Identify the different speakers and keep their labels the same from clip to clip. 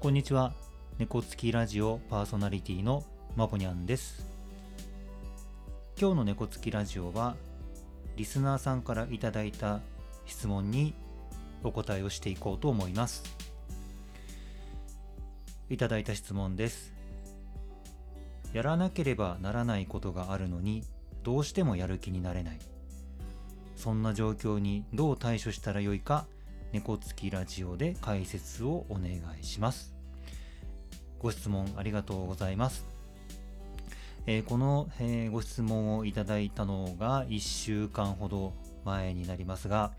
Speaker 1: こんにちは。猫つきラジオパーソナリティのまぼにゃんです。今日の猫つきラジオはリスナーさんからいただいた質問にお答えをしていこうと思います。いただいた質問です。やらなければならないことがあるのにどうしてもやる気になれない。そんな状況にどう対処したらよいか猫つきラジオで解説をお願いします。ご質問ありがとうございます。えー、この、えー、ご質問をいただいたのが1週間ほど前になりますが、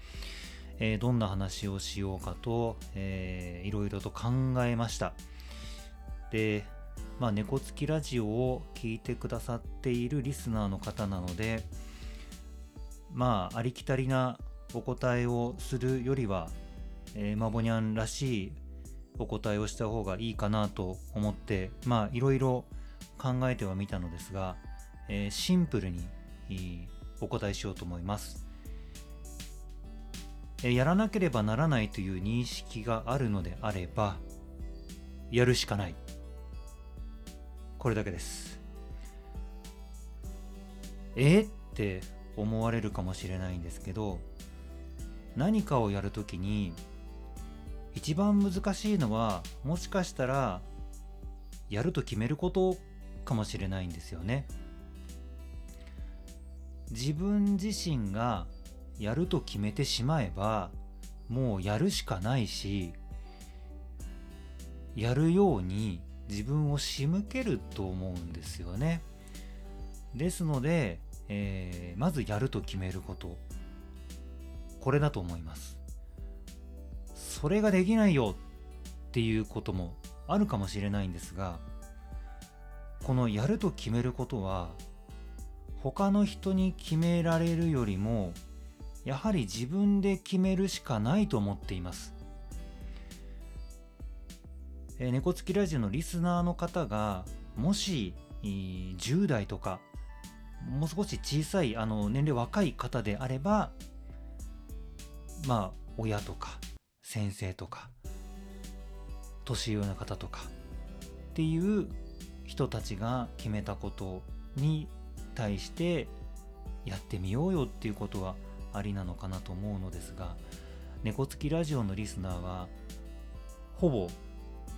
Speaker 1: えー、どんな話をしようかと、えー、いろいろと考えました。でまあ猫つきラジオを聞いてくださっているリスナーの方なのでまあありきたりなお答えをするよりは、えー、マボニャンらしいお答えをした方がいいかなと思ってまあいろいろ考えてはみたのですが、えー、シンプルにお答えしようと思います、えー、やらなければならないという認識があるのであればやるしかない。これだけです。えって思われるかもしれないんですけど何かをやるときに一番難しいのはもしかしたらやると決めることかもしれないんですよね。自分自身がやると決めてしまえばもうやるしかないしやるように自分を仕向けると思うんですよね。ですので、えー、まずやると決めること。これだと思います。それができないよっていうこともあるかもしれないんですがこのやると決めることは他の人に決められるよりもやはり自分で決めるしかないと思っています。え、猫つきラジオのリスナーの方がもし10代とかもう少し小さいあの年齢若い方であればまあ親とか先生とか年上の方とかっていう人たちが決めたことに対してやってみようよっていうことはありなのかなと思うのですが猫つきラジオのリスナーはほぼ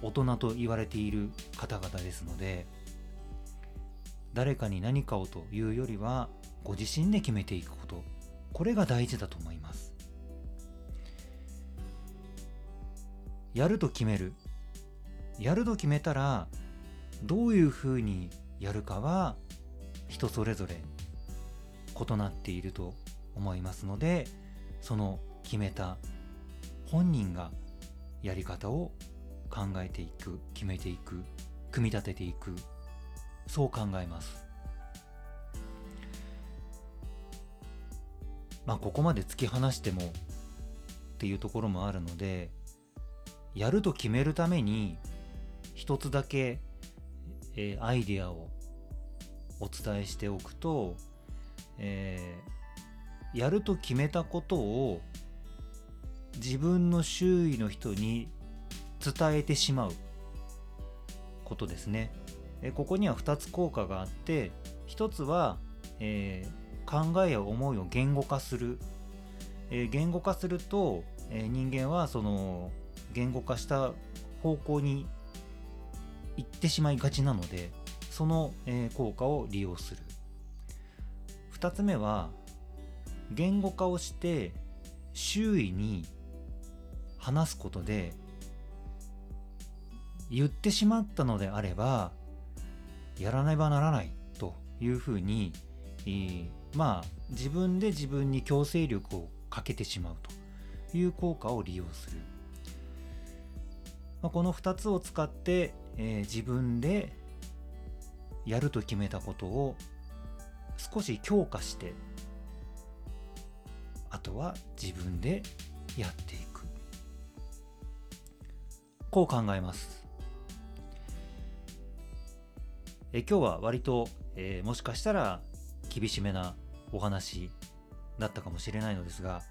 Speaker 1: 大人と言われている方々ですので誰かに何かをというよりはご自身で決めていくこと。これが大事だと思います。やると決める。やると決めたらどういうふうにやるかは人それぞれ異なっていると思いますのでその決めた本人がやり方を考えていく決めていく組み立てていく。そう考えます。まあここまで突き放してもっていうところもあるのでやると決めるために一つだけ、えー、アイデアをお伝えしておくと、えー、やると決めたことを自分の周囲の人に伝えてしまうことですね。えここには2つ効果があって1つは、えー、考えや思いを言語化する、えー、言語化すると、えー、人間はその言語化した方向に行ってしまいがちなのでその、え、効果を利用する。2つ目は言語化をして周囲に話すことで言ってしまったのであればやらねばならないというふうに、え、まあ自分で自分に強制力をかけてしまうという効果を利用する。まあ、この2つを使って、えー、自分でやると決めたことを少し強化してあとは自分でやっていく。こう考えます。え今日は割と、えー、もしかしたら厳しめなお話だったかもしれないのですが、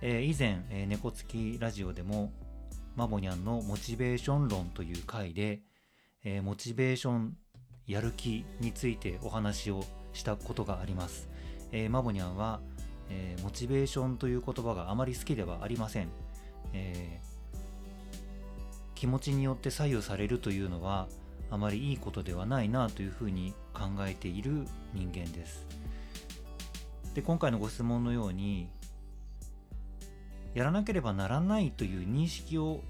Speaker 1: えー、以前、えー、猫つきラジオでもマボニャンのモチベーション論という回で、えー、モチベーションやる気についてお話をしたことがあります、えー、マボニャンは、えー、モチベーションという言葉があまり好きではありません、え気持ちによって左右されるというのはあまりいいことではないなというふうに考えている人間です。で今回のご質問のようにやらなければならないという認識を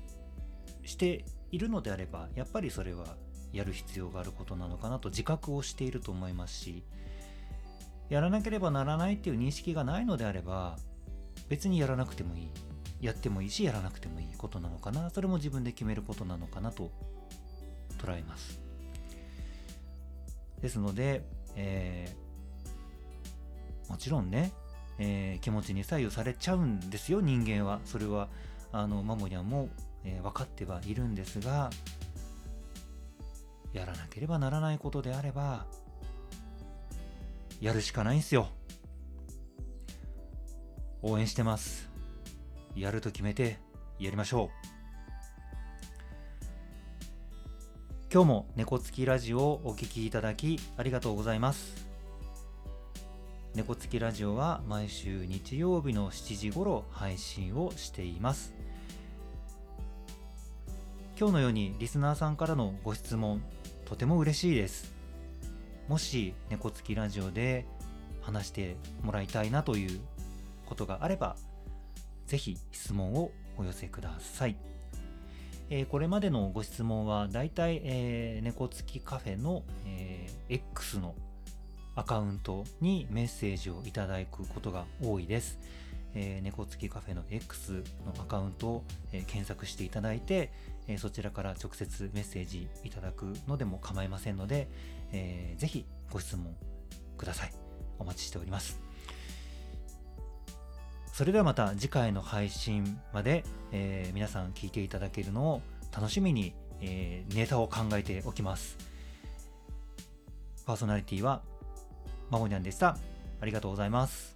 Speaker 1: しているのであればやっぱりそれはやる必要があることなのかなと自覚をしていると思いますしやらなければならないっていう認識がないのであれば別にやらなくてもいいやってもいいしやらなくてもいいことなのかなそれも自分で決めることなのかなと捉えます。ですので、えー、もちろんねえー、気持ちに左右されちゃうんですよ人間は。それはあのマモニャンも、えー、分かってはいるんですがやらなければならないことであればやるしかないんすよ。応援してます。やると決めてやりましょう。今日も猫つきラジオをお聴きいただきありがとうございます。猫つきラジオは毎週日曜日の7時頃配信をしています。今日のようにリスナーさんからのご質問とても嬉しいです。もし猫つきラジオで話してもらいたいなということがあればぜひ質問をお寄せください、えー、これまでのご質問はだいたい、え、猫つきカフェの、えー、X のアカウントにメッセージをいただくことが多いです。えー、猫つきカフェの X のアカウントを、えー、検索していただいて、えー、そちらから直接メッセージいただくのでも構いませんので、えー、ぜひご質問ください。お待ちしております。それではまた次回の配信まで、えー、皆さん聞いていただけるのを楽しみに、えー、ネタを考えておきます。パーソナリティはまもにゃんでした。ありがとうございます。